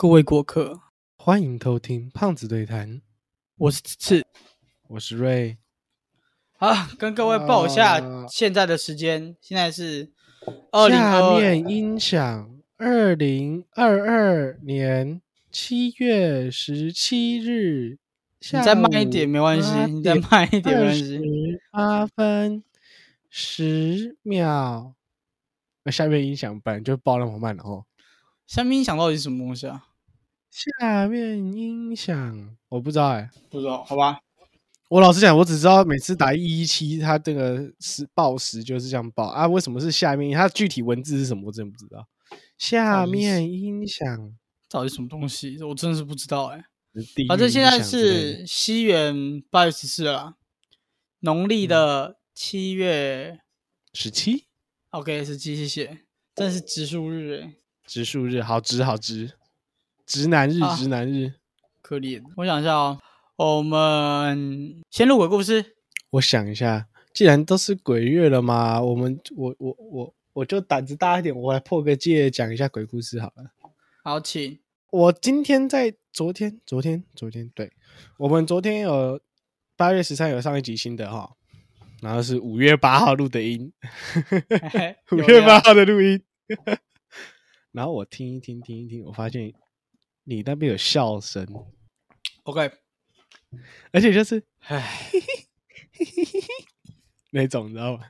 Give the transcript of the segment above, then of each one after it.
各位过客，欢迎偷听胖子对谈，我是次我是瑞。好，跟各位报一下啊现在的时间，现在是二零下二面音响，二零二二年七月十七日，你再慢一点没关系，你再慢一点没关系。十八分十秒。那下面音响本来就报那么慢了哦。下面音响到底是什么东西啊？下面音响我不知道哎、不知道，好吧。我老实讲，我只知道每次打一一七，它这个时报时就是这样报啊。为什么是下面？它具体文字是什么？我真的不知道。下面音响，到底什么东西？我真的是不知道哎、反正现在是西元八月十四了啦，农历的七月、十七 OK 十七，谢谢。真的是植树日哎、植树日，好值好直，直男日啊直男日。可怜。我想一下哦，我们先录鬼故事。我想一下，既然都是鬼月了嘛，我们我我我我就胆子大一点，我来破个戒，讲一下鬼故事好了。好，请。我今天在昨天，昨天，昨天，对我们昨天有八月十三有上一集新的哈，然后是五月八号录的音，五月八料号的录音，然后我听一听，听一听，我发现你那边有笑声，OK，而且就是唉 那种，你知道吗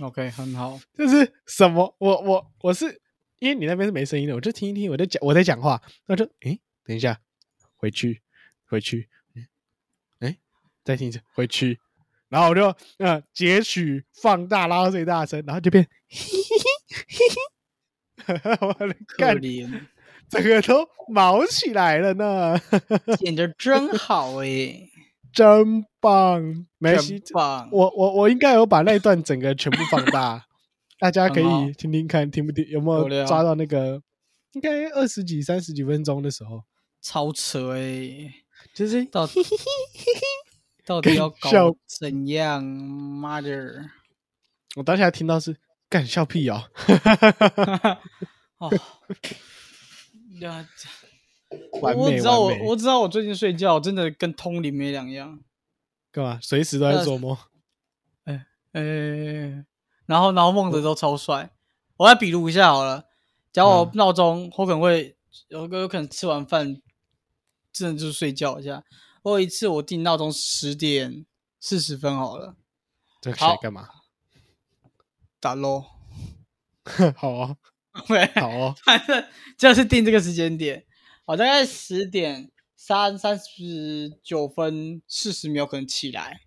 ？，OK，很好。就是什么，我我我是因为你那边是没声音的，我就听一听，我在讲我在讲话，那就诶，等一下，回去回去，诶诶，再听一次，回去，然后我就呃截取放大拉到最大声，然后就变 我的可干，怜，整个都毛起来了呢，剪得真好诶，真棒，没戏真，棒。我我我应该有把那一段整个全部放大，大家可以听听看，听不听有没有抓到那个？应该二十几、三十几分钟的时候，超扯诶，就是到 到底要笑搞怎样？妈的！我当下听到是干笑屁哦，哦，呀，我完美我知道我完美我知道我最近睡觉真的跟通灵没两样。干嘛？随时都在做梦。呃，然后然后梦的都超帅。我来比如一下好了，假如我嗯闹钟，我可能会有个有可能吃完饭，真的就是睡觉一下。我有一次我定闹钟十点四十分好了，这个好谁干嘛？打 low。好哦，OK，好哦，反正就是定这个时间点，我大概十点三三十九分四十秒可能起来，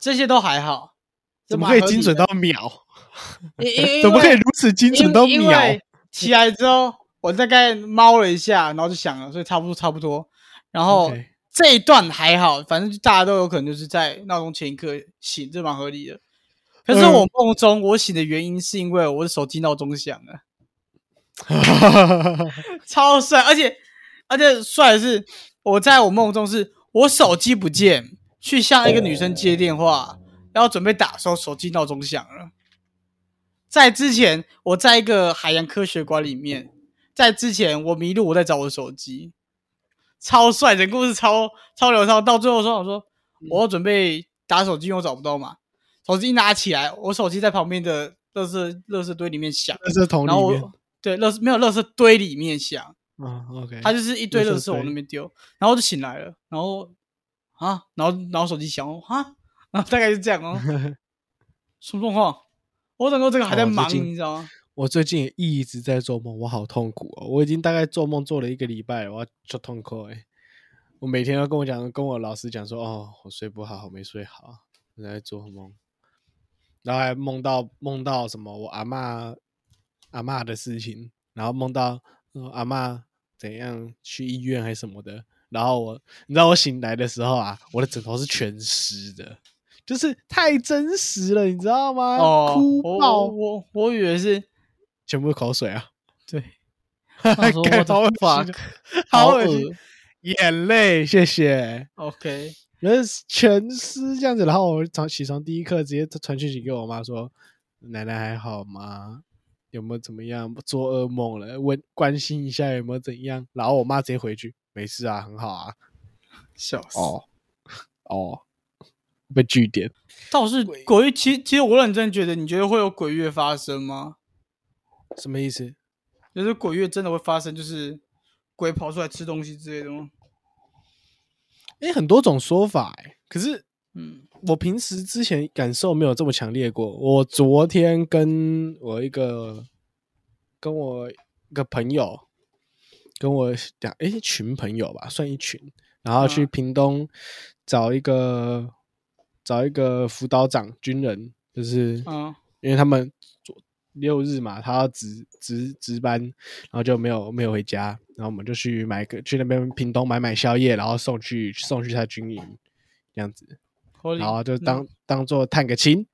这些都还好。怎么可以精准到秒？怎么可以如此精准到秒？起来之后，我大概猫了一下，然后就想了，所以差不多差不多。然后这一段还好，反正就大家都有可能就是在闹钟前一刻醒，这蛮合理的。可是嗯我梦中我醒的原因是因为我的手机闹钟响了，超帅，而且而且帅的是，我在我梦中是我手机不见，去向一个女生接电话，然后准备打的时候，手机闹钟响了。在之前，我在一个海洋科学馆里面，在之前我迷路，我在找我的手机，超帅，整个故事超超流畅。到最后说，我说我要准备打手机，因为我找不到嘛，手机一拿起来，我手机在旁边的垃圾垃圾堆里面响，垃圾桶然后里面我对垃圾没有垃圾堆里面响，啊，OK，它就是一堆垃圾往那边丢，然后我就醒来了，然后啊，然后然后手机响哦啊，然后大概是这样哦，什么状况？我整个这个还在忙，哦你知道吗？我最近也一直在做梦，我好痛苦哦！我已经大概做梦做了一个礼拜了，我要就痛苦哎！我每天都跟我讲，跟我老师讲说，哦，我睡不好，我没睡好，我在做梦，然后还梦到梦到什么我阿嬷阿嬷的事情，然后梦到、呃阿嬷怎样去医院还是什么的，然后我你知道我醒来的时候啊，我的枕头是全湿的，就是太真实了，你知道吗？哦，哭我爆我，我我以为是全部口水啊！对，干他说 what 好恶心 fuck，哦，好好恶心，眼泪，谢谢。OK，人全湿这样子，然后我早起床第一刻直接传讯息给我妈说：“奶奶还好吗？”有没有怎么样，做噩梦了，问关心一下有没有怎样。然后我妈直接回去，没事啊，很好啊。笑死！哦哦，被据点。倒是鬼月，其其实我认真觉得，你觉得会有鬼月发生吗？什么意思？就是鬼月真的会发生，就是鬼跑出来吃东西之类的吗？哎、很多种说法哎、可是嗯。我平时之前感受没有这么强烈过。我昨天跟我一个跟我一个朋友，跟我两哎、群朋友吧，算一群，然后去嗯。屏东找一个找一个辅导长军人，就是嗯。因为他们昨六日嘛，他要值值值班，然后就没有没有回家，然后我们就去买个去那边屏东买买宵夜，然后送去送去他军营这样子，然后就嗯当、当做探个亲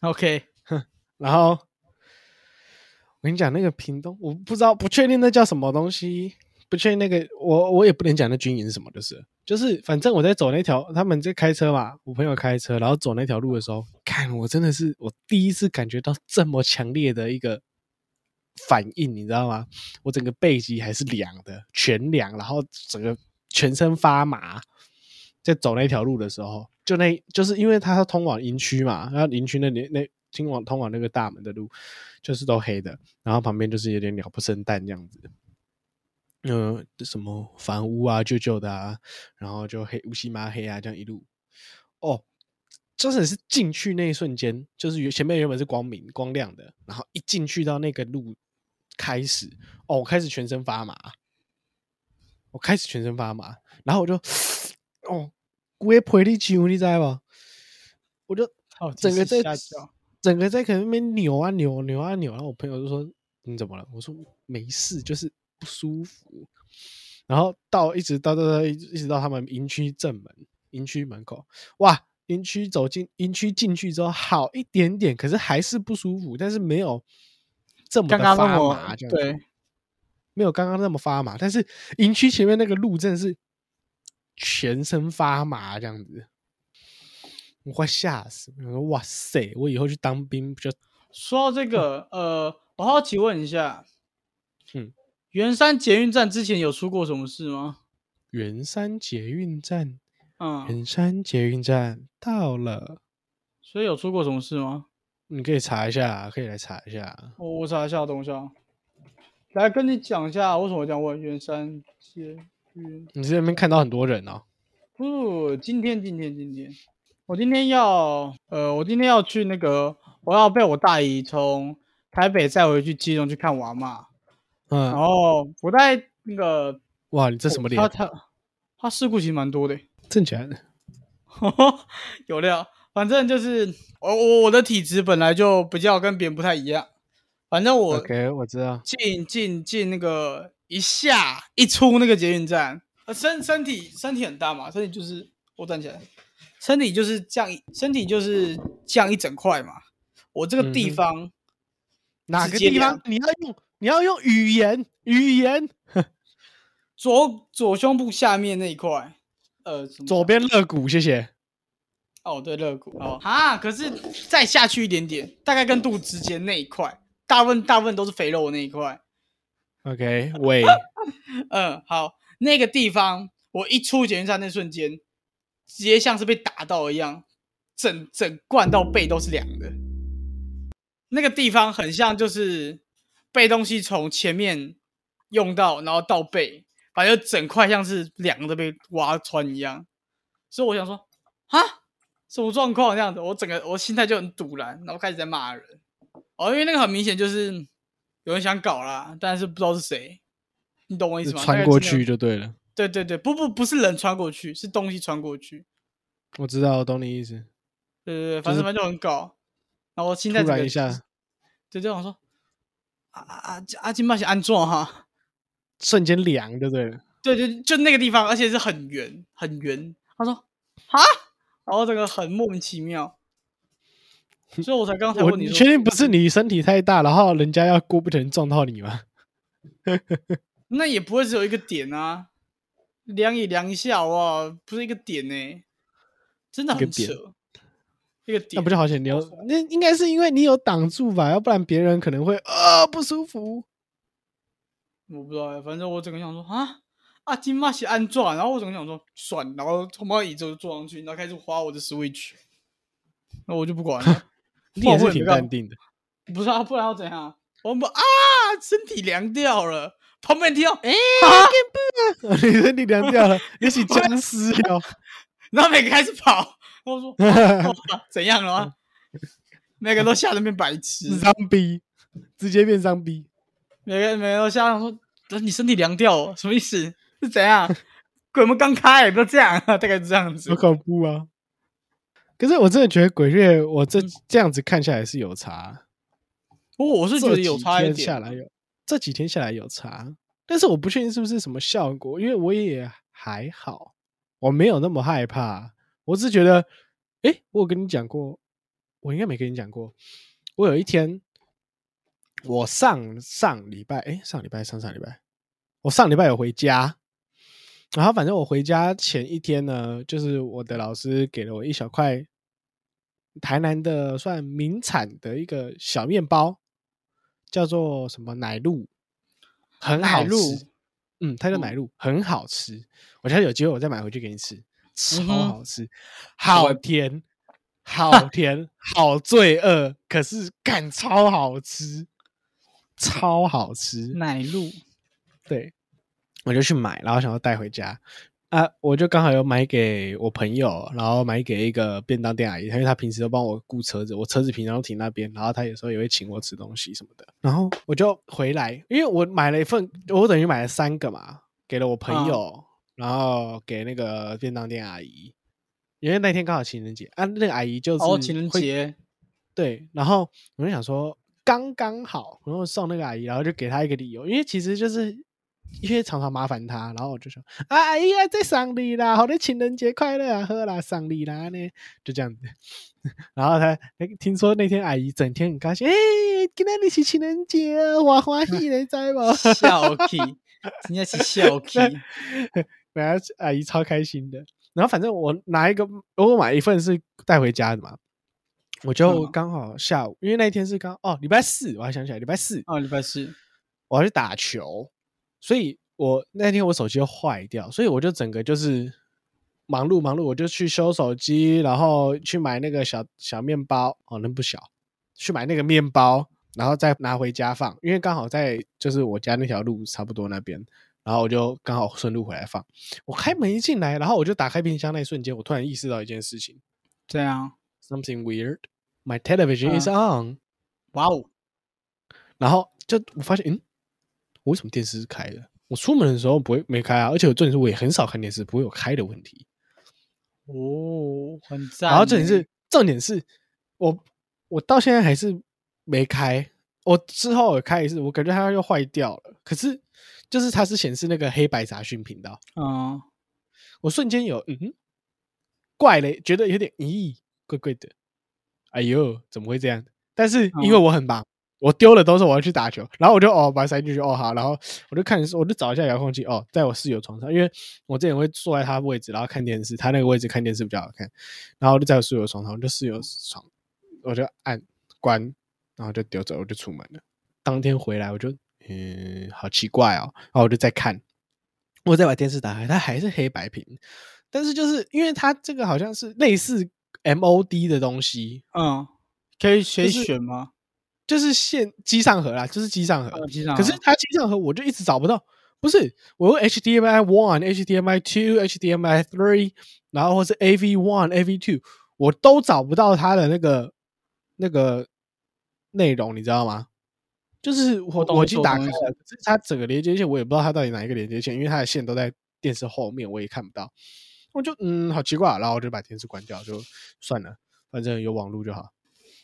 ，OK，然后我跟你讲那个屏东，我不知道不确定那叫什么东西，不确定那个我我也不能讲那军营是什么，就是就是反正我在走那条，他们在开车嘛，我朋友开车，然后走那条路的时候，看我真的是我第一次感觉到这么强烈的一个反应，你知道吗？我整个背脊还是凉的，全凉，然后整个全身发麻。在走那条路的时候，就那就是因为它通往营区嘛，然后营区那里那通往通往那个大门的路就是都黑的，然后旁边就是有点鸟不生蛋这样子。嗯、什么房屋啊，旧旧的啊，然后就黑乌漆嘛黑啊，这样一路，哦，真的是进去那一瞬间，就是原前面原本是光明光亮的，然后一进去到那个路开始，哦，我开始全身发麻，我开始全身发麻，然后我就，哦，我也陪你球，你知道吗？我就整个在整个在可能那边扭啊扭扭啊扭，然后我朋友就说你怎么了？我说没事，就是不舒服。然后到一直到到到一直一直到他们营区正门营区门口，哇，营区走进营区进去之后好一点点，可是还是不舒服，但是没有这么的刚刚那发么麻，对，没有刚刚那么发麻，但是营区前面那个路真的是全身发麻这样子，我快吓死！我说哇塞，我以后去当兵不就说到这个，呃，我好奇问一下，嗯，圆山捷运站之前有出过什么事吗？圆山捷运站？嗯，圆山捷运站到了，所以有出过什么事吗？你可以查一下，可以来查一下。我我查一下，等一下，来跟你讲一下为什么我这样问圆山捷运。你在那边看到很多人哦，不，今天今天今天，我今天要呃，我今天要去那个，我要被我大姨从台北载回去基隆去看我阿嗯，后我在那个哇，你这什么脸他？他他事故其实蛮多的，真假的？有料。反正就是我我我的体质本来就比较跟别人不太一样。反正我 OK，我知道。进进进那个一下一出那个捷运站，呃身身体身体很大嘛，身体就是我站起来，身体就是降一身体就是降一整块嘛。我这个地方、哪个？地方你要用你要用语言语言，左左胸部下面那一块，呃，左边肋骨，谢谢。哦，对，肋骨哦啊，可是再下去一点点，大概跟肚子之间那一块，大部分大部分都是肥肉的那一块。OK，喂，嗯，好，那个地方我一出检运站那瞬间，直接像是被打到一样，整整灌到背都是凉的。那个地方很像就是背东西从前面用到，然后到背，反正整块像是两个都被挖穿一样。所以我想说，啊，什么状况这样子？我整个我心态就很堵然，然后开始在骂人。哦，因为那个很明显就是有人想搞啦，但是不知道是谁，你懂我意思吗？穿过。去就对了。对对对，不不不是人穿过去，是东西穿过去。我知道，我懂你意思。对对对，反正反正就很搞。然后我心突态整个然一下，就这样说啊啊啊啊，金马是安装哈。瞬间凉就对不。对对对，就那个地方，而且是很圆很圆。他说啊，然后这个很莫名其妙，所以我才刚才我问你确定不是你身体太大，然后人家要过不成撞到你吗？那也不会只有一个点啊，量也量一下哇不是一个点呢、真的很扯。一个点，那不就好险？你有那应该是因为你有挡住吧，要不然别人可能会啊不舒服。我不知道欸，反正我整个想说啊啊，金马是安撞，然后我整个想说算，然后从把椅子就坐上去，然后开始花我的 Switch，那我就不管了。你也是挺淡定的，不是啊，不然要怎样？我们啊，身体凉掉了。旁边听到，哎、你身体凉掉了，也许 僵尸了。然后每个开始跑，我说、哇怎样了吗？每个都吓得变白痴，脏逼，直接变脏逼。每个每个都吓到说，等你身体凉掉了，什么意思？是怎样？鬼门刚开，不要这样，大概是这样子好。恐怖啊！可是我真的觉得鬼月，我这这样子看下来是有差。不过我是觉得有差一这几天下点，来有这几天下来有差，但是我不确定是不是什么效果，因为我也还好，我没有那么害怕。我只是觉得，诶，我有跟你讲过，我应该没跟你讲过。我有一天，我上上礼拜，诶，上礼拜上上礼拜，我上礼拜有回家，然后反正我回家前一天呢，就是我的老师给了我一小块台南的算名产的一个小面包，叫做什么奶露，很好吃。嗯，它叫奶露，很好吃。我下次有机会我再买回去给你吃，超好吃，好甜，好甜，好罪恶，可是干超好吃，超好吃。奶露，对，我就去买，然后想要带回家。啊，我就刚好有买给我朋友，然后买给一个便当店阿姨，因为她平时都帮我雇车子，我车子平常都停那边，然后她有时候也会请我吃东西什么的，然后我就回来，因为我买了一份，我等于买了三个嘛，给了我朋友，然后给那个便当店阿姨，因为那天刚好情人节啊，那个阿姨就是哦，情人会节，对，然后我就想说刚刚好，然后送那个阿姨，然后就给她一个理由，因为其实就是因为常常麻烦她，然后我就说啊阿姨啊，在送你啦，好的情人节快乐啊，喝啦送你啦呢，就这样子。然后她那个听说那天阿姨整天很高兴，哎、今天你是情人节啊，我欢喜你知不？笑气，真的是笑气。然后阿姨超开心的。然后反正我拿一个，我买一份是带回家的嘛，我就嗯刚好下午，因为那一天是刚哦礼拜四，我还想起来礼拜四哦，礼拜四，我要去打球，所以我那天我手机又坏掉，所以我就整个就是忙碌忙碌，我就去修手机，然后去买那个小小面包，哦那不小，去买那个面包，然后再拿回家放，因为刚好在就是我家那条路差不多那边，然后我就刚好顺路回来放。我开门一进来，然后我就打开冰箱那一瞬间，我突然意识到一件事情这样，，something weird。My television is 嗯 on，、哇哦，然后就我发现，嗯，我为什么电视是开的？我出门的时候不会没开啊，而且我重点是我也很少看电视，不会有开的问题。哦，很赞欸。然后重点是，重点是我我到现在还是没开，我之后有开一次，我感觉它又坏掉了。可是就是它是显示那个黑白杂讯频道，嗯，我瞬间有嗯哼怪嘞，觉得有点咦怪怪的，哎呦怎么会这样？但是因为嗯我很忙，我丢了都是我要去打球，然后我就哦把它塞进去哦好，然后我就看我就找一下遥控器哦，在我室友床上，因为我之前会坐在他位置，然后看电视，他那个位置看电视比较好看，然后我就在我室友床上，我就室友床，我就按关，然后就丢走，我就出门了。当天回来我就嗯好奇怪哦，然后我就再看，我再把电视打开，它还是黑白屏，但是就是因为它这个好像是类似 MOD 的东西，嗯，可以可以就是选吗？就是线机上盒啦，就是机上盒。呃机上盒可是它机上盒我就一直找不到，不是我用 HDMI one、HDMI two、HDMI three，然后或是 AV one、AV two，我都找不到它的那个那个内容，你知道吗？就是我我已经打开了，可是它整个连接线我也不知道它到底哪一个连接线，因为它的线都在电视后面，我也看不到。我就嗯，好奇怪啊，然后我就把电视关掉，就算了，反正有网络就好。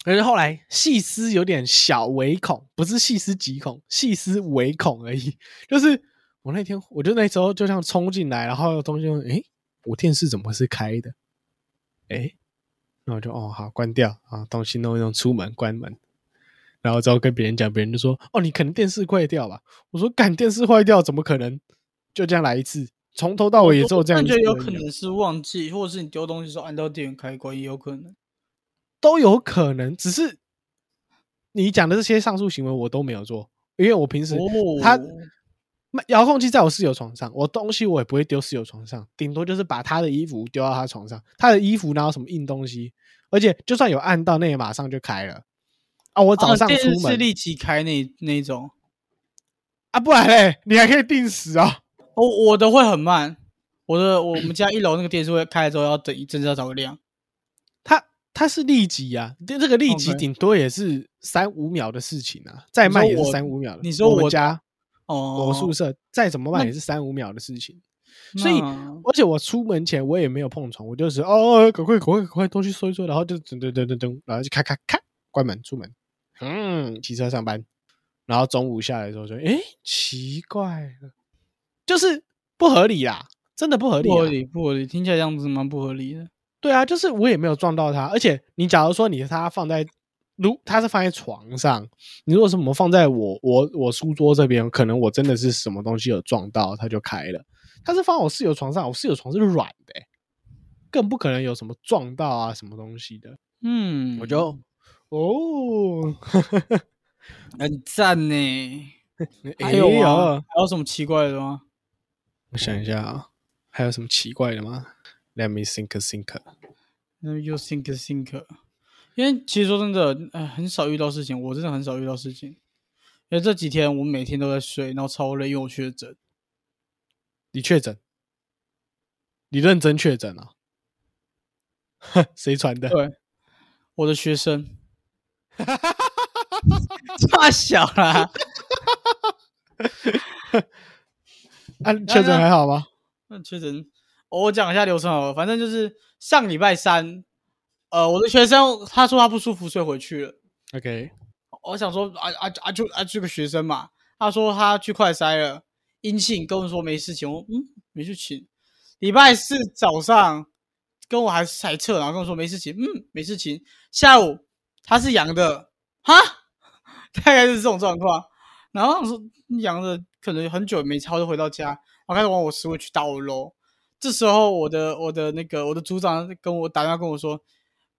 可是后来细思有点小唯恐，不是细思极恐，细思唯恐而已。就是我那天，我就那时候就这样冲进来，然后有东西问，诶，我电视怎么会是开的？诶，那我就哦好关掉啊，东西弄一弄，出门关门。然后之后跟别人讲，别人就说：“哦，你可能电视坏掉吧？”我说：“干电视坏掉怎么可能？就这样来一次，从头到尾也只有这样我一次而已啊。”觉得有可能是忘记，或者是你丢东西时候按到电源开关，也有可能。都有可能，只是你讲的这些上述行为我都没有做，因为我平时、哦他那遥控器在我室友床上，我东西我也不会丢室友床上，顶多就是把他的衣服丢到他床上，他的衣服哪有什么硬东西，而且就算有按到，那也马上就开了。啊，我早上出门视是立即开那那种，啊，不然嘞，你还可以定时啊。我我的会很慢，我的我们家一楼那个电视会开了之后要等一阵子要找个亮。它它是立即啊，这这个立即顶多也是三五秒的事情啊，再慢也是三五秒的。你说我家哦，我宿舍再怎么慢也是三五秒的事情，所以而且我出门前我也没有碰床，我就是哦，赶快赶快赶快东西收一收，然后就噔噔噔噔噔，然后就咔咔咔关门出门，嗯，骑车上班，然后中午下来的时候就诶奇怪了，就是不合理啦，真的不合理、啊，不合理，不合理，听起来样子蛮不合理的。对啊，就是我也没有撞到他，而且你假如说你他放在，如他是放在床上，你如果是我们放在我我我书桌这边，可能我真的是什么东西有撞到，它就开了。他是放我室友床上，我室友床是软的欸、更不可能有什么撞到啊什么东西的。嗯，我就哦，很赞呢。还哎有吗？呀还有什么奇怪的吗？我想一下啊，还有什么奇怪的吗？Let me think think。那 you think think，因为其实说真的，哎，很少遇到事情，我真的很少遇到事情。因为这几天我每天都在睡，然后超累，因为我确诊。你确诊？你认真确诊啊？谁传的？对，我的学生，差小啦。啊，确诊还好吗？那确诊，哦我讲一下流程好了。反正就是上礼拜三，呃，我的学生他说他不舒服，所以回去了。OK，我想说啊啊啊，就啊这个学生嘛，他说他去快筛了，阴性，跟我说没事情。我嗯没事情。礼拜四早上跟我还还测，然后跟我说没事情，嗯没事情。下午他是阳的，哈，大概是这种状况。然后我说阳的可能很久没超，就回到家，我开始往我食物去打我楼。这时候我的我的那个我的组长跟我打电话跟我说，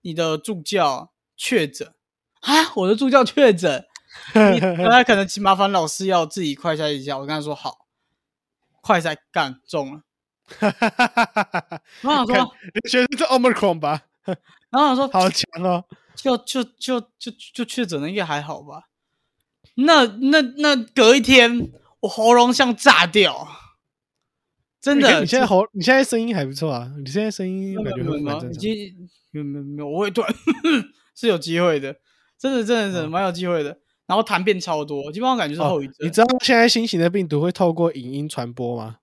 你的助教确诊。啊，我的助教确诊，你 那可能请麻烦老师要自己快筛一下。我跟他说好，快筛干中了。我想说，你学的是 Omicron 吧？然后想说，好强哦！就就就就就确诊了，应该还好吧？那那那隔一天，我喉咙像炸掉，真的。你现在喉，你现在声音还不错啊，你现在声音没有感觉很蛮正常。经没有没有没有，我会断 是有机会的，真的真的真的嗯蛮有机会的。然后痰变超多，基本上感觉是哦后遗症。你知道现在新型的病毒会透过影音传播吗？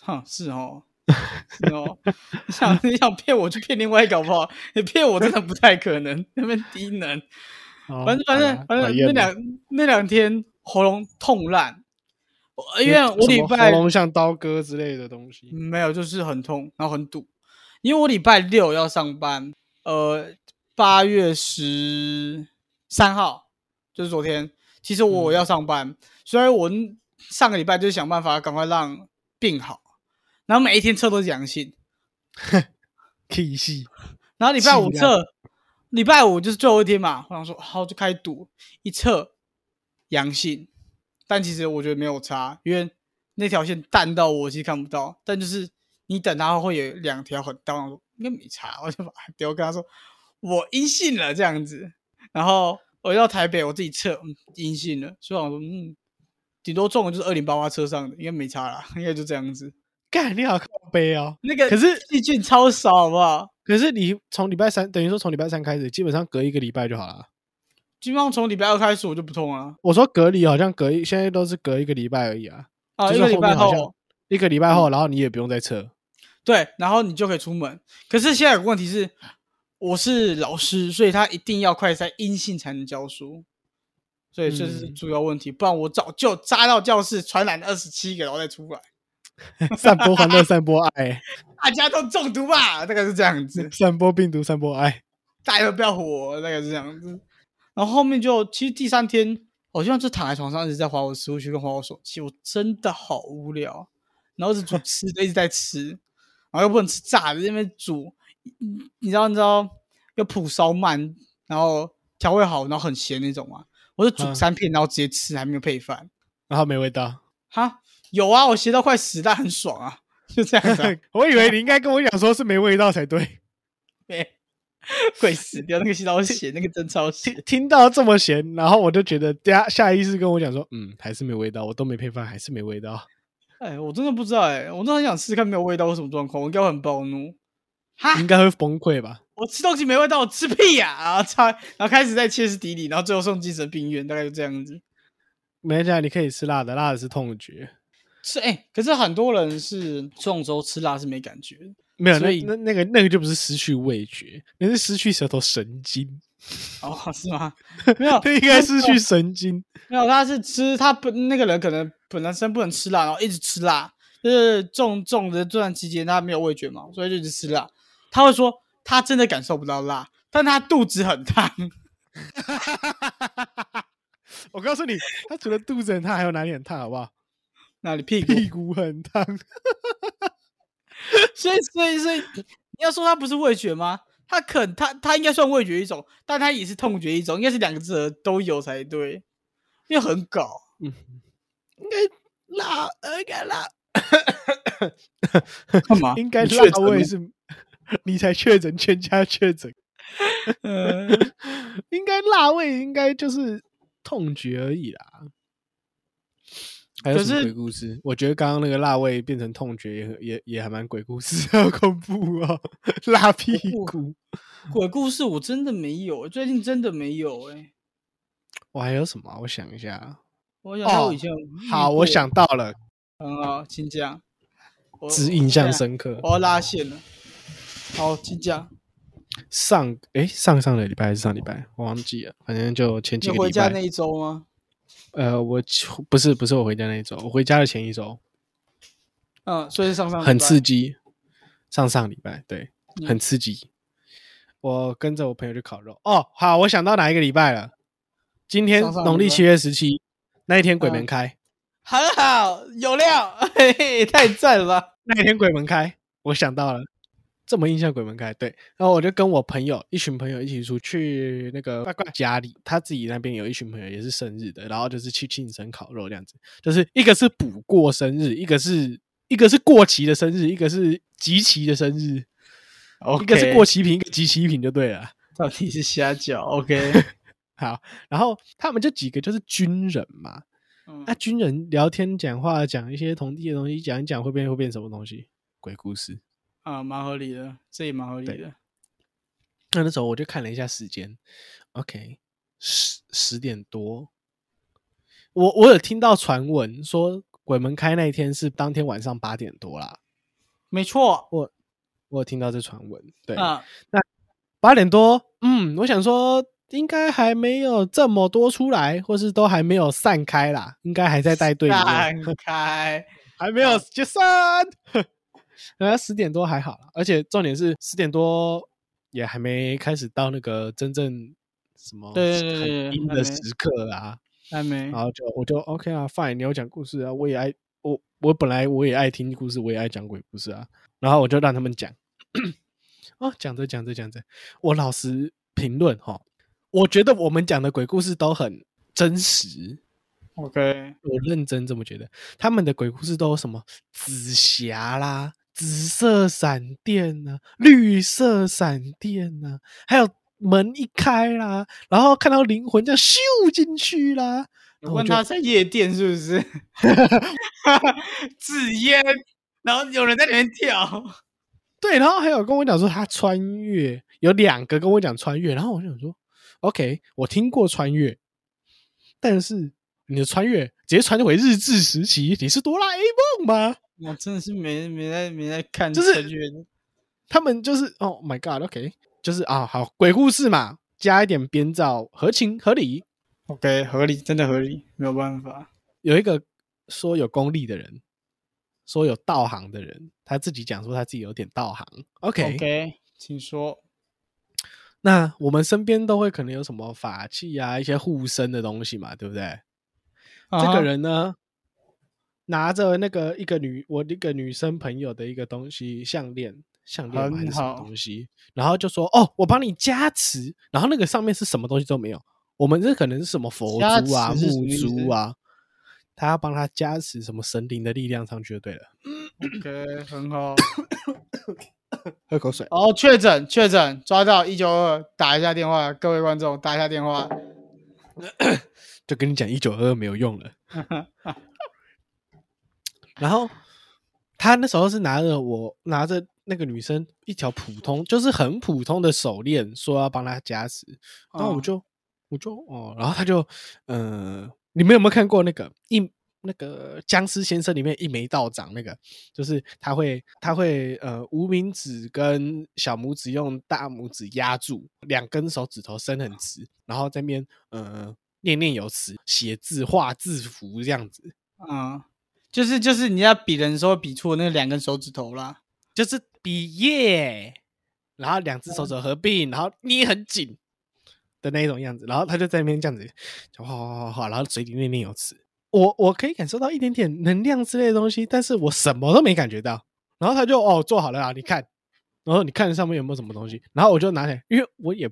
哼，是哦，是 哦，你想 你想骗我就骗另外一个好不好？你骗我真的不太可能，那边低能。哦反正反正反正那两那两天喉咙痛烂，我因为我礼拜喉咙像刀割之类的东西。没有，就是很痛，然后很堵。因为我礼拜六要上班，呃，八月十三号就是昨天。其实我嗯要上班，所以我上个礼拜就是想办法赶快让病好，然后每一天测都是阳性，K 系然后礼拜五测，礼拜五就是最后一天嘛，我想说好就开始赌，一测阳性，但其实我觉得没有差，因为那条线淡到我其实看不到，但就是你等它会有两条很淡，我说应该没差，我就把它丢，跟他说我阴性了这样子，然后我到台北我自己测，嗯，阴性了，所以我说嗯，顶多中的就是二零八八车上的，应该没差啦，应该就这样子。干，你好靠背哦。那个可是细菌超少，好不好？可是你从礼拜三，等于说从礼拜三开始，基本上隔一个礼拜就好了。基本上从礼拜二开始我就不痛了我说隔离好像隔一，现在都是隔一个礼拜而已啊。啊，就是一个礼拜后一个礼拜后，然后你也不用再测。对，然后你就可以出门。可是现在有个问题是，我是老师，所以他一定要快筛阴性才能教书，所以这是嗯主要问题。不然我早就扎到教室，传染二十七个，然后再出来，散播欢乐，散播爱，大家都中毒吧？大概是这样子，散播病毒，散播爱。大家都不要火，大概是这样子。然后后面就其实第三天，我就像是躺在床上一直在划我食物区跟划我手机，我真的好无聊。然后一直煮吃的，一直在吃，然后又不能吃炸的，在那边煮。你你知道你知道又普烧慢，然后调味好，然后很咸那种嘛。我就煮嗯三片，然后直接吃，还没有配饭。然后没味道。哈，有啊，我咸到快死，但很爽啊，就这样子、啊。我以为你应该跟我讲说是没味道才对。对，会死掉，那个洗澡咸，那个真超咸听。到这么咸，然后我就觉得下下意识跟我讲说，嗯，还是没味道，我都没配饭，还是没味道。哎，我真的不知道哎、我真的很想试试看没有味道是什么状况，我应该会很暴怒。哈，应该会崩溃吧？我吃东西没味道，我吃屁呀、啊！操！然后开始在歇斯底里，然后最后送精神病院，大概就这样子。没事啊，你可以吃辣的，辣的是痛觉。是哎、可是很多人是这种时候吃辣是没感觉。没有，那所以那那个那个就不是失去味觉，那是失去舌头神经，哦，是吗？没有，那应该失去神经。没有，他是吃他本那个人可能本身不能吃辣，然后一直吃辣，就是重重的这段期间他没有味觉嘛，所以就一直吃辣。他会说他真的感受不到辣，但他肚子很烫。我告诉你，他除了肚子很烫，还有哪里很烫，好不好？哪里屁股？屁股很烫。所以所以所以你要说他不是味觉吗？他肯他他应该算味觉一种，但他也是痛觉一种，应该是两个字都有才对，因为很搞。应该辣，呃应该辣，干嘛？应该辣味是，你才确诊，全家确诊。呃，应该辣味应该就是痛觉而已啦。还有什么是鬼故事？我觉得刚刚那个辣味变成痛觉也也也还蛮鬼故事，好恐怖哦！辣屁怖股，鬼故事我真的没有，最近真的没有哎、我还有什么啊？我想一下。我想到我哦以前好，我想到了，很好，请讲。只印象深刻。我要拉线了。好，请讲。上诶，上上个礼拜还是上礼拜，我忘记了，反正就前几个礼拜。回家那一周吗？呃，我不是不是我回家那一周，我回家的前一周，嗯，所以是上上很刺激。上上礼拜对，嗯很刺激。我跟着我朋友去烤肉。哦，好，我想到哪一个礼拜了？今天农历七月十七那一天鬼门嗯开，很好，有料，嘿嘿，太赞了吧！那一天鬼门开，我想到了，这么印象鬼门开。对，然后我就跟我朋友一群朋友一起出去那个怪怪家里，他自己那边有一群朋友也是生日的，然后就是去庆生烤肉这样子，就是一个是补过生日，一个是一个是过期的生日，一个是集齐的生日。一个是过期品，一个集齐品就对了。到底是瞎搅？OK，好，然后他们就几个就是军人嘛，嗯那、军人聊天讲话，讲一些同地的东西，讲一讲会变会变什么东西？鬼故事。啊，蛮合理的，这也蛮合理的。那那时候我就看了一下时间，OK，十十点多。我我有听到传闻说鬼门开那一天是当天晚上八点多啦，没错，我我有听到这传闻。对，啊，那八点多，嗯，我想说应该还没有这么多出来，或是都还没有散开啦，应该还在带队里面，散开，还没有解散。然后十点多还好啦，而且重点是十点多也还没开始到那个真正什么对对对对很阴的时刻啊。还没然。后就我就 OK 啊，Fine，你要讲故事啊，我也爱我我本来我也爱听故事，我也爱讲鬼故事啊。然后我就让他们讲，哦，讲着讲着讲着，我老实评论哈，我觉得我们讲的鬼故事都很真实，OK，我认真这么觉得。他们的鬼故事都有什么紫霞啦、紫色闪电呐、绿色闪电呐、还有门一开啦，然后看到灵魂这样咻进去啦。我问他在夜店是不是？纸烟，然后有人在里面跳。对，然后还有跟我讲说他穿越，有两个跟我讲穿越，然后我就想说，OK，我听过穿越，但是你的穿越直接穿回日治时期，你是哆啦 A 梦吗？我真的是没没在没在看就是他们就是，Oh my God，OK，、就是啊，好鬼故事嘛，加一点编造，合情合理。OK，合理，真的合理，没有办法。有一个说有功力的人，说有道行的人，他自己讲说他自己有点道行。OK，, OK，请说。那我们身边都会可能有什么法器啊，一些护身的东西嘛，对不对？这个人呢，拿着那个一个女我一个女生朋友的一个东西项链，项链还是什么东西，然后就说哦，我帮你加持，然后那个上面是什么东西都没有，我们这可能是什么佛珠啊、木珠啊，他要帮他加持什么神灵的力量上去就对了。OK，很好。喝口水。哦，确诊确诊，抓到一九二，打一下电话，各位观众打一下电话。就跟你讲一九二二没有用了。然后他那时候是拿着我拿着那个女生一条普通，就是很普通的手链，说要帮她加持，然后我哦。就、我就哦，然后他就呃，你们有没有看过那个一那个僵尸先生里面一眉道长那个，就是他会他会呃无名指跟小拇指用大拇指压住，两根手指头伸很直，然后在那边呃念念有词，写字画字符这样子，嗯，就是就是你要比人的时候比出那两根手指头啦。就是比耶，然后两只手指合并，然后捏很紧的那一种样子，然后他就在那边这样子，就画画画画，然后嘴里念念有词。我我可以感受到一点点能量之类的东西，但是我什么都没感觉到。然后他就哦做好了啊，你看，然后你看上面有没有什么东西，然后我就拿起来，因为我也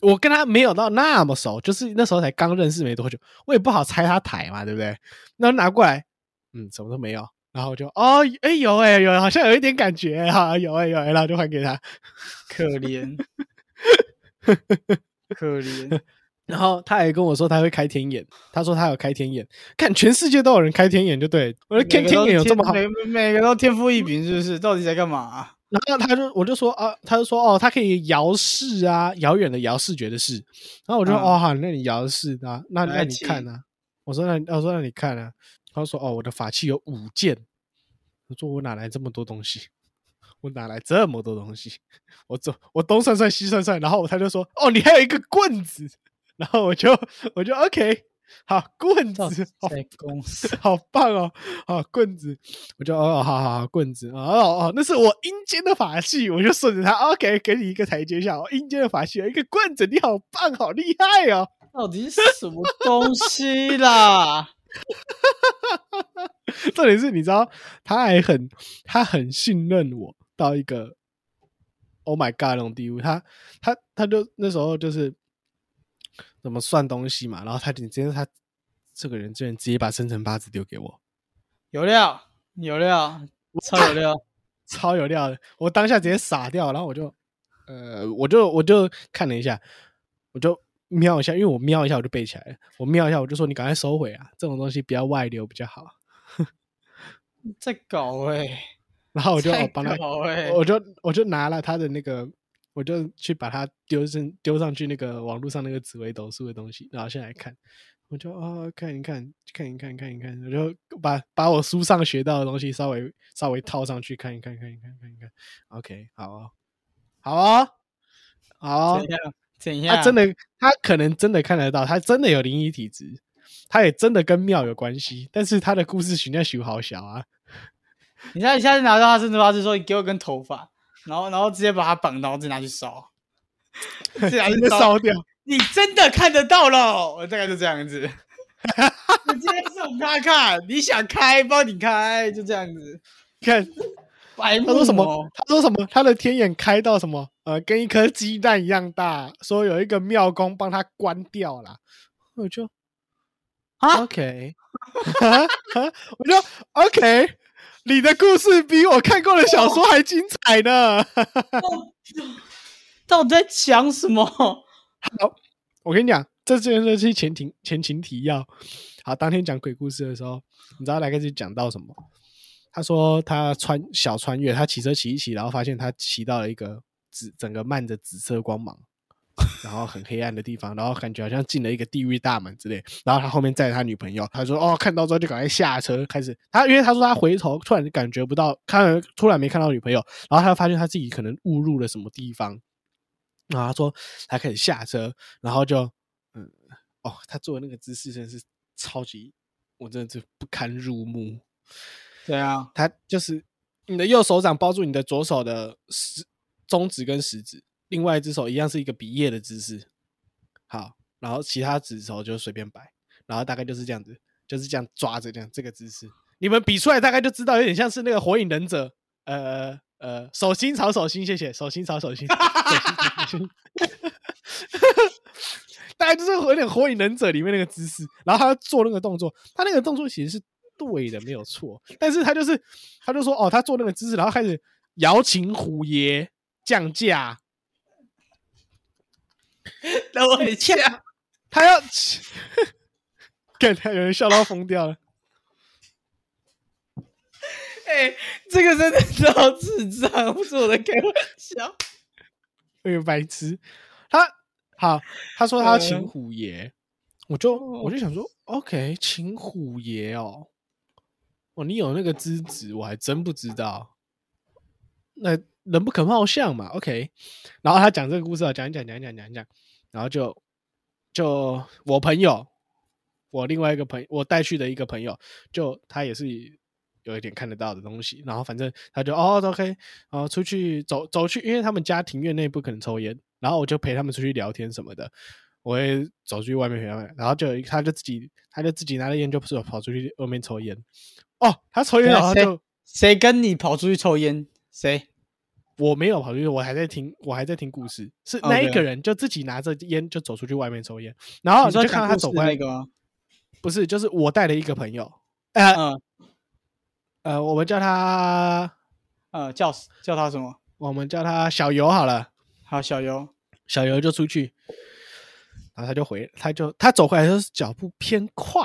我跟他没有到那么熟，就是那时候才刚认识没多久，我也不好拆他台嘛，对不对？那拿过来，嗯，什么都没有。然后我就哦，哎有哎有，好像有一点感觉哈，有哎有哎，然后就还给他。可怜，可怜。然后他还跟我说他会开天眼，他说他有开天眼，看全世界都有人开天眼，就对我的每天眼有这么好。每每个都天赋异禀，是不是？到底在干嘛啊、然后他就我就说啊，他就说哦，他可以遥视啊，遥远的遥视觉的视。然后我就说、嗯哦好，那你遥视啊，那那你看啊。我说那我说那你看啊。他说哦，我的法器有五件。我说我哪来这么多东西？我哪来这么多东西？我走我东算算西算算，然后他就说哦，你还有一个棍子。然后我就我就 OK，好棍子，好公司？好棒哦！好棍子，我就哦，好好好，棍子，哦哦，那是我阴间的法器，我就顺着他，OK，给你一个台阶下。我阴间的法器有一个棍子，你好棒，好厉害哦！到底是什么东西啦？重点是，你知道，他还很他很信任我到一个 Oh my God 那种地步。他他他就那时候就是怎么算东西嘛，然后他直接他这个人居然直接把生辰八字丢给我，有料，有料，超有料。超有料的。我当下直接傻掉，然后我就，呃，我就我就看了一下，我就瞄一下，因为我瞄一下我就背起来了。我瞄一下我就说你赶快收回啊，这种东西不要外流比较好。在搞哎、然后我就在哦帮他，搞哎、我就我就拿了他的那个，我就去把它丢上丢上去那个网络上那个紫微斗数的东西，然后现在看。我就哦看一看，看一看，看一看，我就把把我书上学到的东西稍微稍微套上去看一看，看一看，看一看。OK，好哦，好哦，好哦怎样？他真的，他可能真的看得到，他真的有灵异体质，他也真的跟庙有关系，但是他的故事群要修好小啊。你看你下次拿到他生辰八字说，你给我根头发，然后然后直接把他绑，然后再拿去烧，直去烧。接烧掉。你真的看得到了，我大概就这样子。你今天送他看，你想开帮你开，就这样子。看白目他说什么哦？？他说什么？他的天眼开到什么？呃，跟一颗鸡蛋一样大，说有一个庙公帮他关掉了。我就啊 OK，我就 OK，你的故事比我看过的小说还精彩呢。到底在讲什么？好我跟你讲，这件事是前情前情提要。好，当天讲鬼故事的时候，你知道来开始讲到什么？他说他穿小穿越，他骑车骑一骑，然后发现他骑到了一个紫整个漫着紫色光芒，然后很黑暗的地方，然后感觉好像进了一个地狱大门之类。然后他后面载着他女朋友，他说哦，看到之后就赶快下车，开始他因为他说他回头突然感觉不到，看突然没看到女朋友，然后他发现他自己可能误入了什么地方，然后他说他开始下车，然后就嗯哦，他做的那个姿势真的是超级，我真的是不堪入目。对啊，他就是你的右手掌包住你的左手的食中指跟食指，另外一只手一样是一个比耶的姿势。好，然后其他指头就随便摆，然后大概就是这样子，就是这样抓着这样这个姿势。你们比出来大概就知道，有点像是那个火影忍者，呃，呃，手心朝手心，谢谢，手心朝手心，大概就是有点火影忍者里面那个姿势，然后他做那个动作，他那个动作其实是对的，没有错，但是他就是他就说哦，他做那个姿势，然后开始摇琴虎爷降价，等我一下，他要，看他有人笑到疯掉了。哎、这个真的超智障，不是我在开玩笑。那个白痴，他好，他说他要请嗯虎爷，我就我就想说，OK，请虎爷哦，哦，你有那个资质，我还真不知道。那人不可貌相嘛，OK。然后他讲这个故事啊，讲一讲，讲一讲，讲一讲，然后就就我朋友，我另外一个朋我带去的一个朋友，就他也是有一点看得到的东西，然后反正他就哦 OK，然后出去走走去，因为他们家庭院内不可能抽烟，然后我就陪他们出去聊天什么的，我会走出去外面陪他们，然后就他就自己他就自己拿着烟就不是跑出去外面抽烟，哦，他抽烟然后他就谁跟你跑出去抽烟？谁？我没有跑出去，我还在听我还在听故事，是那一个人就自己拿着烟就走出去外面抽烟，然后你就看到他走过来事那个吗？不是就是我带了一个朋友，呃嗯呃，我们叫他呃，叫叫他什么？我们叫他小游好了。好，小游。小游就出去，然后他就回，他就他走回来的时候是脚步偏快，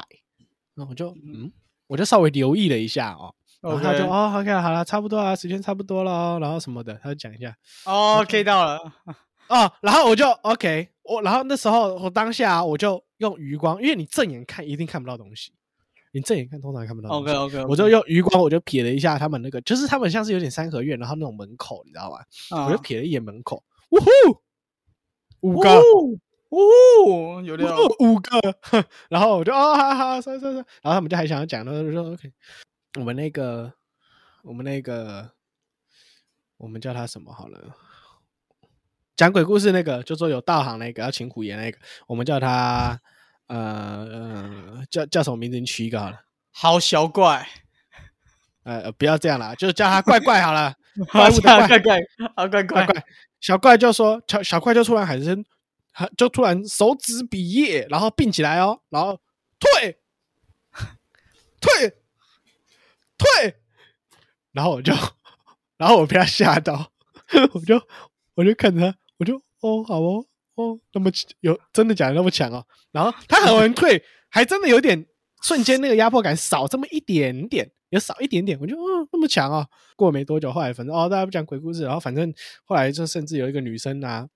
然后我就嗯，我就稍微留意了一下哦，然后他就哦，OK，好了，差不多啊，时间差不多了哦，然后什么的，他就讲一下哦，K 到了。哦，然后我就 OK，我然后那时候我当下我就用余光，因为你正眼看一定看不到东西，你正眼看通常看不到东西 OK OK，我就用余光，我就瞥了一下他们那个，就是他们像是有点三合院，然后那种门口，你知道吗？啊我就瞥了一眼门口，呜呼，五个。哦，有料。哦五个，然后我就哦，好好，算算算，然后他们就还想要讲，然后就说 OK，我们那个，我们那个，我们叫他什么好了？讲鬼故事那个，就说有道行那个要请虎爷那个，我们叫他呃呃叫叫什么名字？你取一个好了，好小怪，呃呃不要这样啦，就叫他怪怪好了，怪物的怪怪怪，好怪怪。怪怪，小怪就说小小怪就突然喊声，就突然手指比耶，然后并起来哦，然后退退退，然后我就，然后我被他吓到，我就我就看着他，我就哦好哦哦，那么有真的假的那么强哦，然后他喊完退，还真的有点瞬间那个压迫感少这么一点点，有少一点点，我就哦那么强哦。过没多久，后来反正哦大家不讲鬼故事，然后反正后来就甚至有一个女生啊，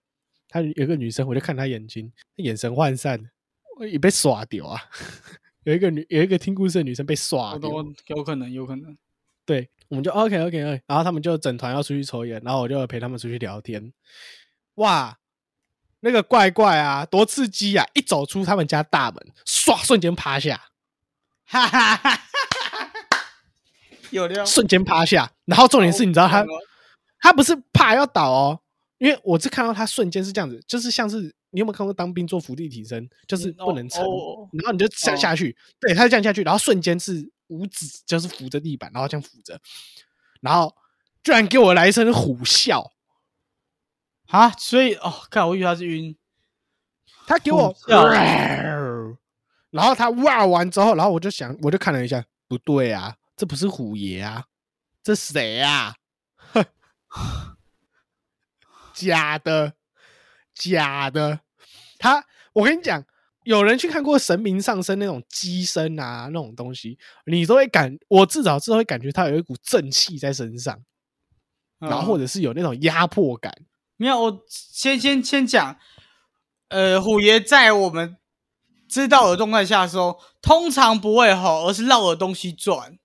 她有一个女生，我就看她眼睛，眼神涣散，我也被耍掉啊。有一个女有一个听故事的女生被耍掉，我都有可能，有可能。对，我们就 OK OK OK，然后他们就整团要出去抽烟，然后我就陪他们出去聊天。哇，那个怪怪啊，多刺激啊！一走出他们家大门，唰，瞬间趴下，哈哈哈哈哈！有料。瞬间趴下。然后重点是，你知道他哦他不是怕要倒哦，因为我是看到他瞬间是这样子，就是像是你有没有看过当兵做伏地挺身，就是嗯不能撑，哦然后你就下哦下去，对，他就这样下去，然后瞬间是五指就是扶着地板，然后这样扶着，然后居然给我来一声虎啸，啊，所以哦，看我以为他是晕。他给我 然后他哇完之后，然后我就想，我就看了一下，不对啊，这不是虎爷啊，这谁啊？假的，假的。他，我跟你讲，有人去看过神明上身那种机身啊，那种东西，你都会感，我至少是会感觉他有一股正气在身上，然后或者者是有那种压迫感。没有，我先先先讲，呃，虎爷在我们知道的状态下的时候，通常不会吼，而是绕着东西转。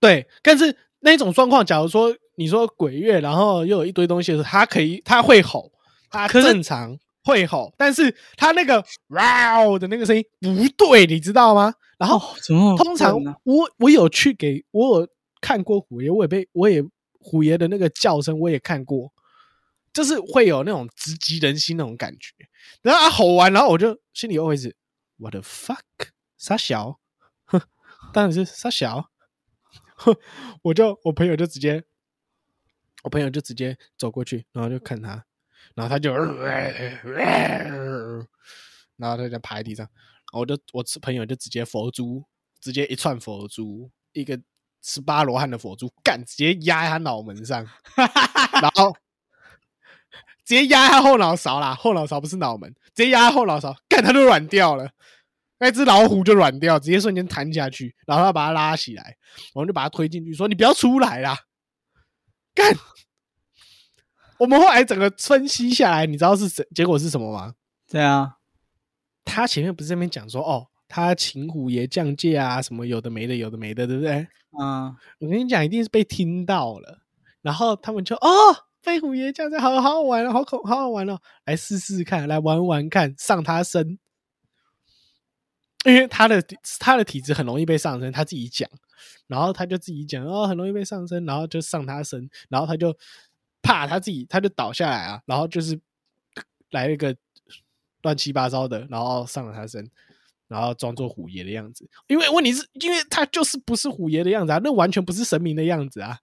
对，但是那种状况，假如说你说鬼月，然后又有一堆东西的时候，他可以，他会吼，他正常会吼，但是他那个哇哦的那个声音不对，你知道吗？然后通常？我我有去给我有看过虎爷，我也被我也虎爷的那个叫声我也看过，就是会有那种直击人心那种感觉。然后他吼完，然后我就心里 always what the fuck 傻小，哼，当然是傻小，哼，我就我朋友就直接我朋友就直接走过去，然后就看他，然后他就，然后他就趴在地上，我就我朋友就直接佛珠，直接一串佛珠，一个十八罗汉的佛珠，干直接压在他脑门上，然后直接压他后脑勺啦，后脑勺不是脑门，直接压在后脑勺，干他就软掉了。那只老虎就软掉，直接瞬间弹下去，然后他把它拉起来，我们就把它推进去，说：“你不要出来啦！”干！我们后来整个分析下来，你知道是什结果是什么吗？对啊，他前面不是这边讲说：“哦，他请虎爷降界啊，什么有的没的，有的没的，对不对？”嗯，我跟你讲，一定是被听到了，然后他们就哦，飞虎爷降界，好好好玩哦，好恐，好好玩哦，来试试看，来玩玩看，上他身。因为他的他的体质很容易被上升，他自己讲，然后他就自己讲哦，很容易被上升，然后就上他身，然后他就怕他自己，他就倒下来啊，然后就是来一个乱七八糟的，然后上了他身，然后装作虎爷的样子。因为问题是，因为他就是不是虎爷的样子啊，那完全不是神明的样子啊。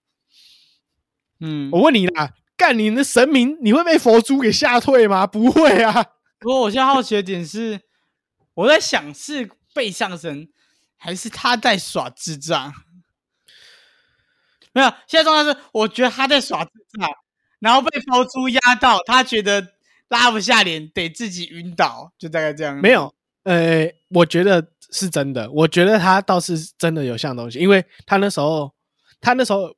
嗯，我问你啦，干你的神明，你会被佛珠给吓退吗？不会啊。不过我现在好奇的点是。我在想是被上身，还是他在耍智障？没有，现在状态是我觉得他在耍智障，然后被抛出压到，他觉得拉不下脸，得自己晕倒，就大概这样。没有，呃，我觉得是真的，我觉得他倒是真的有像东西，因为他那时候，他那时候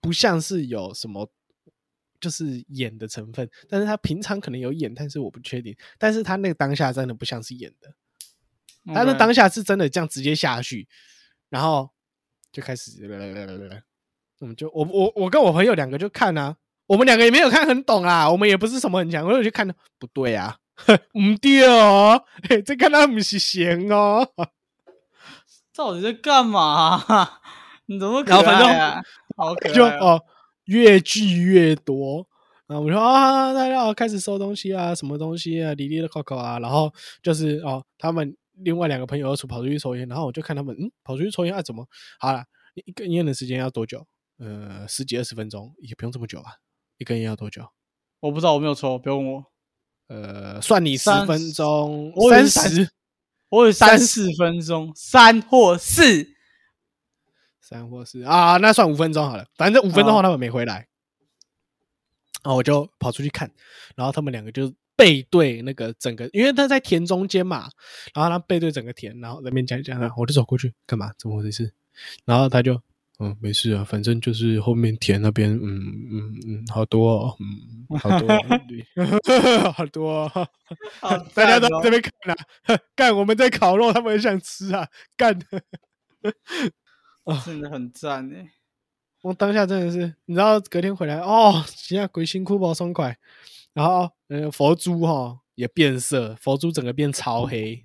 不像是有什么。就是演的成分，但是他平常可能有演，但是我不确定。但是他那个当下真的不像是演的，他那当下是真的这样直接下去，然后就开始，来来来来来，我们，就我我我跟我朋友两个就看啊，我们两个也没有看很懂啊，我们也不是什么很强，我就去看，不对啊，唔对哦，这看他们是闲哦，到底在干嘛？你怎么可爱啊？好可爱哦。越聚越多，然后我说啊，大家开始收东西啊，什么东西啊，里里的 Coco 啊，然后就是哦，他们另外两个朋友出跑出去抽烟，然后我就看他们，嗯，跑出去抽烟啊，怎么好了？一根烟的时间要多久？呃，十几二十分钟，也不用这么久吧。一根烟要多久？我不知道，我没有抽，不用问我。呃，算你十分钟，三十，我有三四分钟，三或四。三或四啊，那算五分钟好了。反正五分钟后他们没回来，然后我就跑出去看，然后他们两个就背对那个整个，因为他在田中间嘛，然后他背对整个田，然后那边讲讲，我就走过去干嘛？怎么回事？然后他就嗯，没事啊，反正就是后面田那边，嗯嗯嗯，好多，嗯，好多，好多，大家都这边看啊，干我们在烤肉，他们很想吃啊，干。哦，真的很赞哎！我当下真的是，你知道，隔天回来哦，现在鬼辛苦不松快，然后呃佛珠哈也变色，佛珠整个变超黑，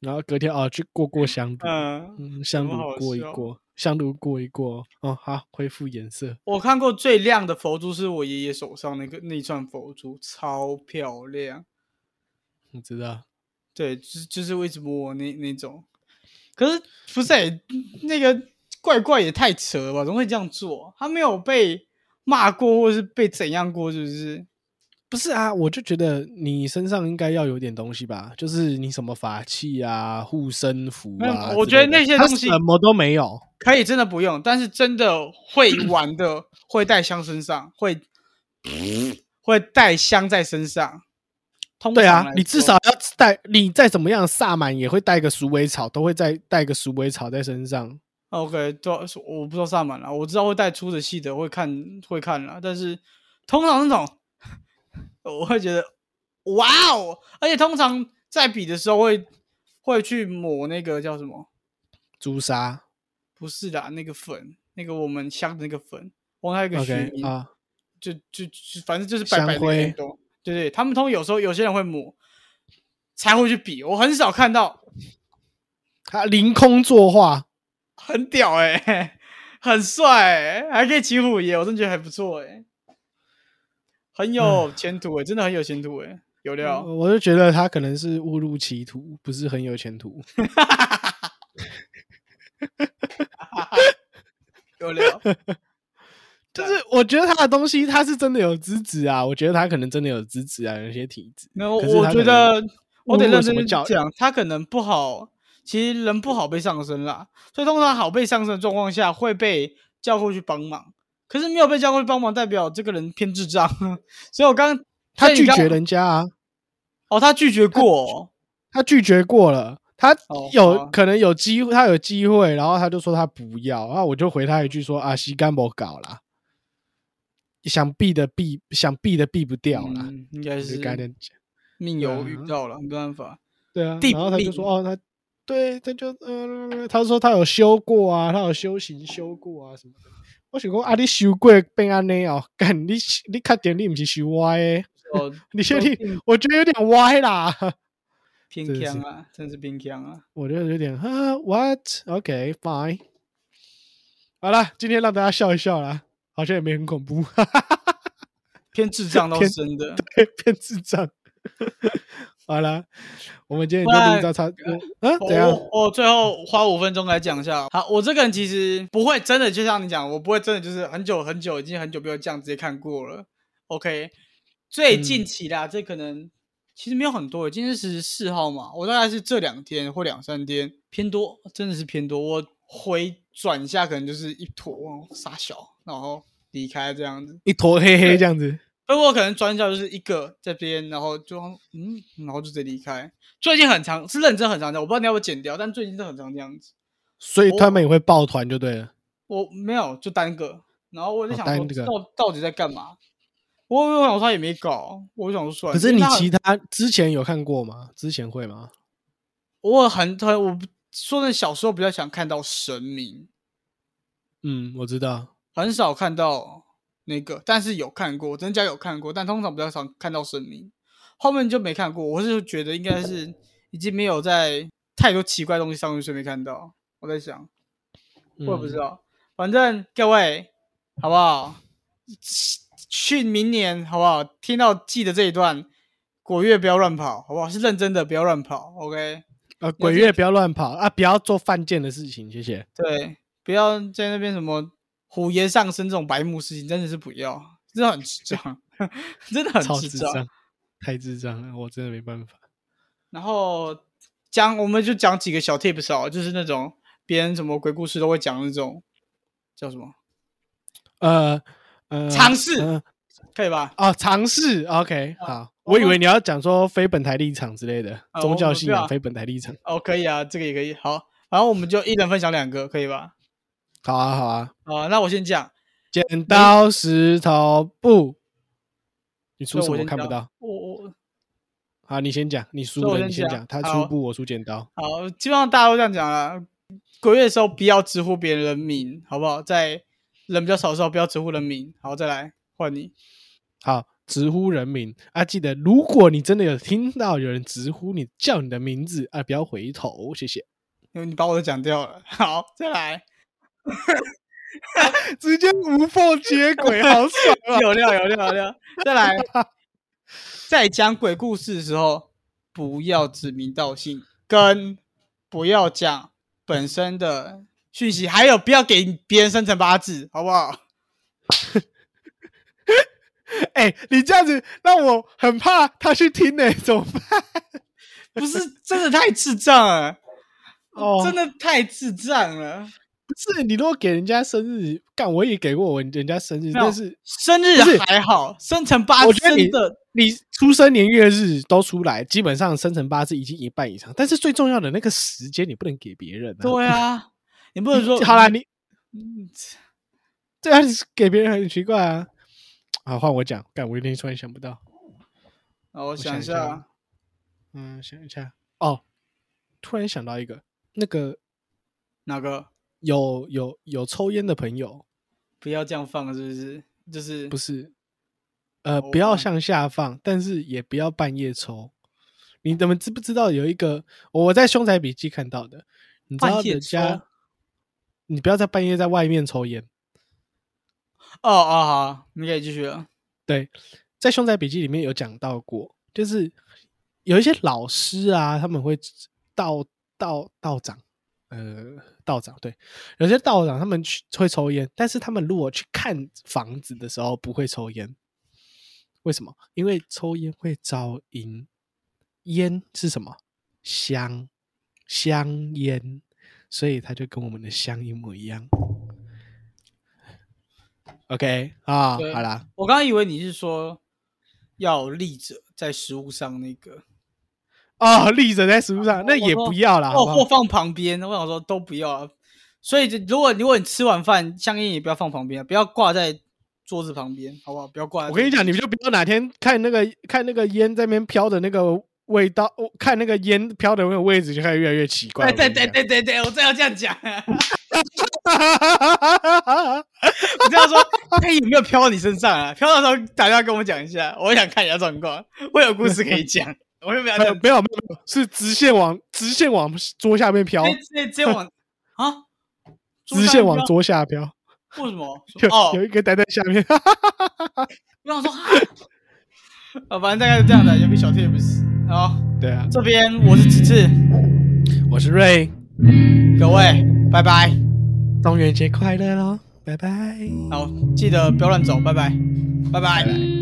然后隔天哦去过过香 炉，嗯，香炉过一过，香炉过一过，哦好恢复颜色。我看过最亮的佛珠是我爷爷手上那个那串佛珠，超漂亮。你知道？对，就是就是为什么我那那种。可是不是那个怪怪也太扯了吧？怎么会这样做？他没有被骂过，或者是被怎样过？是不是？不是啊，我就觉得你身上应该要有点东西吧，就是你什么法器啊、护身符啊。我觉得那些东西什么都没有，可以真的不用。但是真的会玩的，会带香身上，会 会带香在身上。对啊，你至少要带，你再怎么样萨满也会带个鼠尾草，都会再带个鼠尾草在身上。OK，对，我不知道萨满了，我知道会带粗的细的，会看会看了，但是通常那种我会觉得哇哦，而且通常在比的时候会会去抹那个叫什么朱砂，不是的，那个粉，那个我们香的那个粉，我还有个学名啊，就就就反正就是白白的东。对对，他们通有时候有些人会抹，才会去比。我很少看到他凌空作画，很屌哎，很帅，还可以骑虎爷，我真觉得还不错哎，很有前途哎，真的很有前途哎，有料。我就觉得他可能是误入歧途，不是很有前途。有料。就是我我觉得他的东西他是真的有资质啊，我觉得他可能真的有资质啊，有些体质。没有，可是我觉得我得认真讲，他可能不好，其实人不好被上升啦，所以通常好被上升的状况下会被叫过去帮忙，可是没有被叫过去帮忙，代表这个人偏智障，所以我刚他拒绝人家啊，哦，他拒绝过。哦、他拒绝过了，他哦有、好可能有机会，他有机会，然后他就说他不要，然后我就回他一句说啊，西干不搞啦，想避的避，想避的避不掉啦，嗯，应该是跟他这样讲。命对有遇啊到了，没办法。对啊，然后他就说哦，他对，他就呃，他说他有修过啊，他有修行修过啊什么的。我想讲啊，你修过变安尼哦，干你你确定你不是修歪的，哦，你确定？我觉得有点歪啦，偏强啊，真是偏强啊。我觉得有点啊，what？OK fine。好了，今天让大家笑一笑啦，好像也没很恐怖，偏智障倒偏是真的。偏智障。好了，我们今天就录到差，嗯，怎样？我我最后花五分钟来讲一下。好，我这个人其实不会真的，就像你讲，我不会真的就是很久很久，已经很久没有这样直接看过了。OK，最嗯近期啦，这可能其实没有很多，今天是十四号嘛，我大概是这两天或两三天偏多，真的是偏多。我回转一下，可能就是一坨傻小，然后离开这样子。一坨黑黑这样子。而我可能转角就是一个这边，然后就嗯，然后就直接离开。最近很长，是认真很长的，我不知道你要不要剪掉，但最近是很长这样子。所以他们也会抱团就对了。我没有，就单个。然后我就哦想说，到到底在干嘛？我我想说他也没搞，我就想说算了。可是你其他之前有看过吗？之前会吗？我很很，我不说的小时候比较想看到神明，嗯，我知道。很少看到那个，但是有看过，真假有看过，但通常比较少看到神明。后面就没看过，我是觉得应该是已经没有在太多奇怪的东西上面，所以没看到。我在想，我也不知嗯。道，反正各位好不好？去明年好不好？听到记得这一段，果月不要乱跑，好不好？是认真的，不要乱跑，OK？呃，鬼月不要乱跑啊！不要做犯贱的事情，谢谢。对，不要在那边什么虎爷上身这种白目事情，真的是不要，真的很智障，真的很智障。智障，太智障了，我真的没办法。然后讲，我们就讲几个小 tips 哦，就是那种别人什么鬼故事都会讲那种叫什么呃呃，尝试呃可以吧？哦，尝试。OK，好。我我以为你要讲说非本台立场之类的，啊 宗教信仰非本台立场。哦，可以啊，这个也可以。好，然后我们就一人分享两个，可以吧？好啊，好啊。啊，那我先讲，剪刀石头布，你出什么？我看不到。我我好，你先讲，你输了，你先讲。他出布，我出剪刀。好，基本上大家都这样讲了。鬼月的时候不要直呼别人的名，好不好？在人比较少的时候不要直呼人名。好，再来换你。好，直呼人名啊！记得，如果你真的有听到有人直呼你叫你的名字啊，不要回头，谢谢。因为你把我的讲掉了。好，再来。直接无缝接轨，好爽啊！有料有料有料。再来，在讲鬼故事的时候，不要指名道姓，跟不要讲本身的讯息，还有不要给别人生辰八字，好不好？哎、你这样子让我很怕他去听呢、怎么办？不是，真的太智障了，哦，真的太智障了。不是你如果给人家生日，干我也给过我人家生日，但是生日还好，生辰八字我觉得你真的你出生年月日都出来，基本上生辰八字已经一半以上，但是最重要的那个时间你不能给别人、啊。对啊，你不能说好啦，你嗯这样给别人很奇怪啊。好，换我讲，干我有点突然想不到。啊，我想想一下一下，嗯，想一下哦，突然想到一个，那个哪个有有有抽烟的朋友，不要这样放，是不是？就是不是，呃，不要向下放，但是也不要半夜抽。你怎么知不知道有一个我在凶宅笔记看到的？你知道人家，你不要在半夜在外面抽烟。哦哦好，你可以继续了。对，在凶宅笔记里面有讲到过，就是有一些老师啊，他们会道道道长，呃道长，对，有些道长他们去会抽烟，但是他们如果去看房子的时候不会抽烟，为什么？因为抽烟会招阴，烟是什么？香香烟，所以它就跟我们的香一模一样。OK 啊，好啦，我刚刚以为你是说要立着在食物上那个，哦，立着在食物上，那也不要啦，好哦，或放旁边。我想说都不要啊。所以就如果如果你吃完饭，香烟也不要放旁边啊，不要挂在桌子旁边，好不好？不要挂。我跟你讲，你就不要哪天看那个看那个烟在那边飘的那个味道，我看那个烟飘的那个位置，就开始越来越奇怪。对对对对对对，我正要这样讲。对，我这样说，他有没有飘到你身上啊？飘到时候打电话跟我讲一下，我想看一下状况，我有故事可以讲。我又不没有没有没有，是直线往直线往桌下面飘，直接直接往啊，直线往 桌桌下飘，为什么？有哦，有一个待在下面。我想说，啊，反正大概是这样的，有个小 tips。好，对啊，这边我是子志，我是瑞，各位拜拜。中元节快乐喽，拜拜。好，记得不要乱走，拜拜，拜拜。